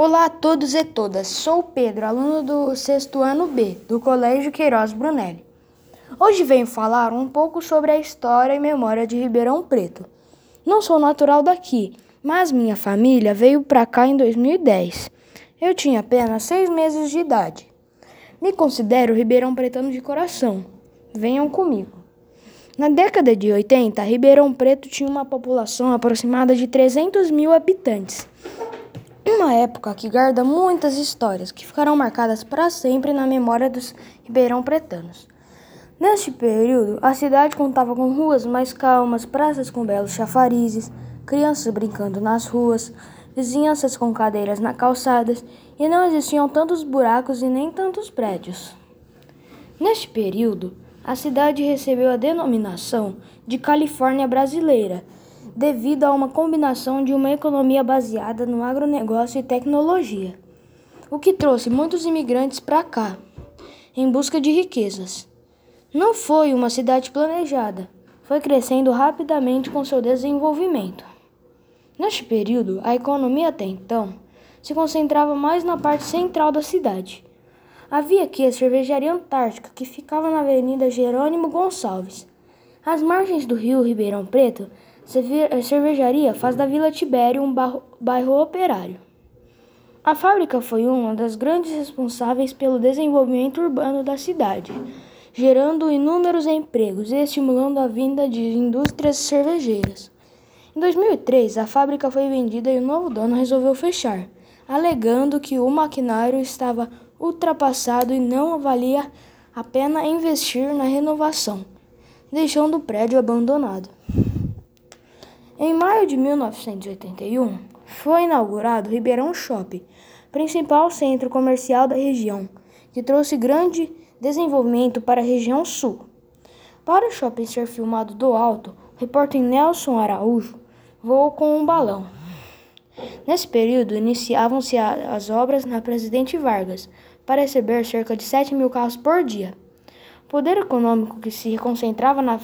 Olá a todos e todas, sou Pedro, aluno do sexto ano B, do Colégio Queiroz Brunelli. Hoje venho falar um pouco sobre a história e memória de Ribeirão Preto. Não sou natural daqui, mas minha família veio para cá em 2010. Eu tinha apenas seis meses de idade. Me considero Ribeirão Pretano de coração. Venham comigo. Na década de 80, Ribeirão Preto tinha uma população aproximada de 300 mil habitantes. Uma época que guarda muitas histórias que ficarão marcadas para sempre na memória dos ribeirão pretanos. Neste período, a cidade contava com ruas mais calmas, praças com belos chafarizes, crianças brincando nas ruas, vizinhanças com cadeiras na calçadas e não existiam tantos buracos e nem tantos prédios. Neste período, a cidade recebeu a denominação de Califórnia Brasileira, devido a uma combinação de uma economia baseada no agronegócio e tecnologia, o que trouxe muitos imigrantes para cá, em busca de riquezas. Não foi uma cidade planejada, foi crescendo rapidamente com seu desenvolvimento. Neste período, a economia até então se concentrava mais na parte central da cidade Havia aqui a cervejaria Antártica, que ficava na Avenida Jerônimo Gonçalves. Às margens do rio Ribeirão Preto, cervejaria faz da Vila Tibério um bairro, bairro operário. A fábrica foi uma das grandes responsáveis pelo desenvolvimento urbano da cidade, gerando inúmeros empregos e estimulando a vinda de indústrias cervejeiras. Em 2003, a fábrica foi vendida e o novo dono resolveu fechar, alegando que o maquinário estava ultrapassado e não valia a pena investir na renovação, deixando o prédio abandonado. Em maio de 1981, foi inaugurado Ribeirão Shopping, principal centro comercial da região, que trouxe grande desenvolvimento para a região sul. Para o shopping ser filmado do alto, o repórter Nelson Araújo voou com um balão. Nesse período, iniciavam-se as obras na Presidente Vargas, para receber cerca de 7 mil carros por dia. O poder econômico que se concentrava na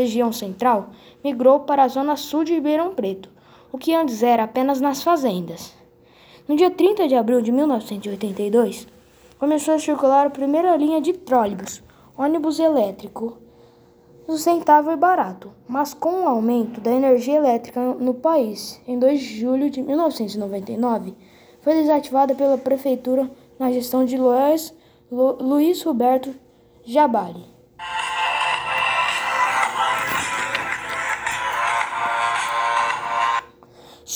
região central migrou para a zona sul de Ribeirão Preto, o que antes era apenas nas fazendas. No dia 30 de abril de 1982, começou a circular a primeira linha de trólebus, ônibus elétrico, sustentável e barato, mas com o aumento da energia elétrica no país, em 2 de julho de 1999, foi desativada pela prefeitura na gestão de Luiz, Lu, Luiz Roberto Jabali.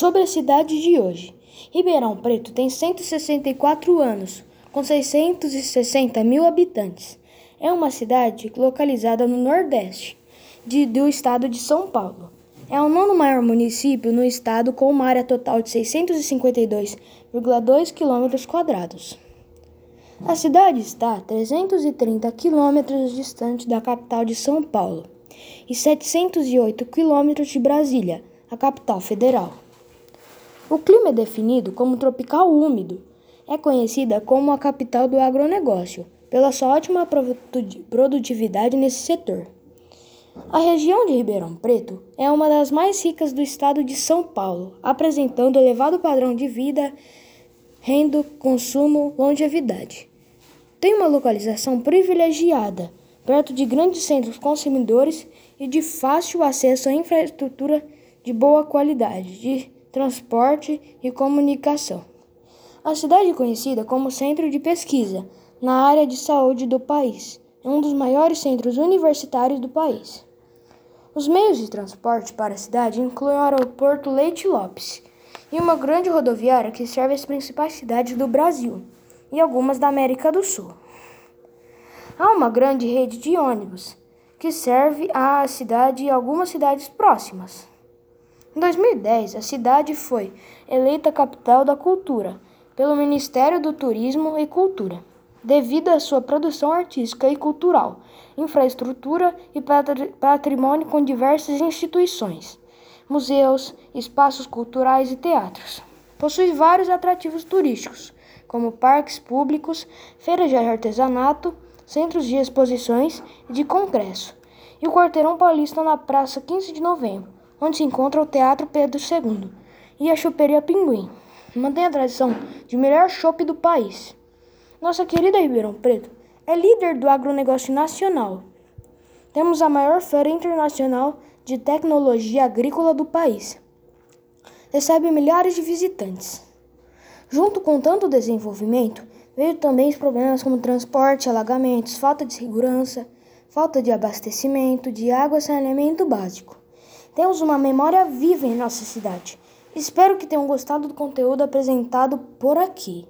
Sobre a cidade de hoje. Ribeirão Preto tem 164 anos, com 660 mil habitantes. É uma cidade localizada no Nordeste de, do estado de São Paulo. É o nono maior município no estado, com uma área total de 652,2 km. A cidade está a 330 quilômetros distante da capital de São Paulo e 708 quilômetros de Brasília, a capital federal. O clima é definido como tropical úmido. É conhecida como a capital do agronegócio, pela sua ótima produtividade nesse setor. A região de Ribeirão Preto é uma das mais ricas do estado de São Paulo, apresentando elevado padrão de vida, renda, consumo, longevidade. Tem uma localização privilegiada, perto de grandes centros consumidores e de fácil acesso à infraestrutura de boa qualidade de transporte e comunicação. A cidade é conhecida como centro de pesquisa na área de saúde do país. É um dos maiores centros universitários do país. Os meios de transporte para a cidade incluem o aeroporto Leite Lopes e uma grande rodoviária que serve as principais cidades do Brasil e algumas da América do Sul. Há uma grande rede de ônibus que serve à cidade e algumas cidades próximas. Em 2010, a cidade foi eleita capital da cultura pelo Ministério do Turismo e Cultura, devido à sua produção artística e cultural, infraestrutura e patrimônio com diversas instituições, museus, espaços culturais e teatros. Possui vários atrativos turísticos, como parques públicos, feiras de artesanato, centros de exposições e de congresso, e o Quarteirão Paulista na Praça 15 de Novembro, onde se encontra o Teatro Pedro II e a Choperia Pinguim. mantém a tradição de melhor chopp do país. Nossa querida Ribeirão Preto é líder do agronegócio nacional. Temos a maior feira internacional de tecnologia agrícola do país. Recebe milhares de visitantes. Junto com tanto desenvolvimento, veio também os problemas como transporte, alagamentos, falta de segurança, falta de abastecimento de água e saneamento básico. Temos uma memória viva em nossa cidade. Espero que tenham gostado do conteúdo apresentado por aqui.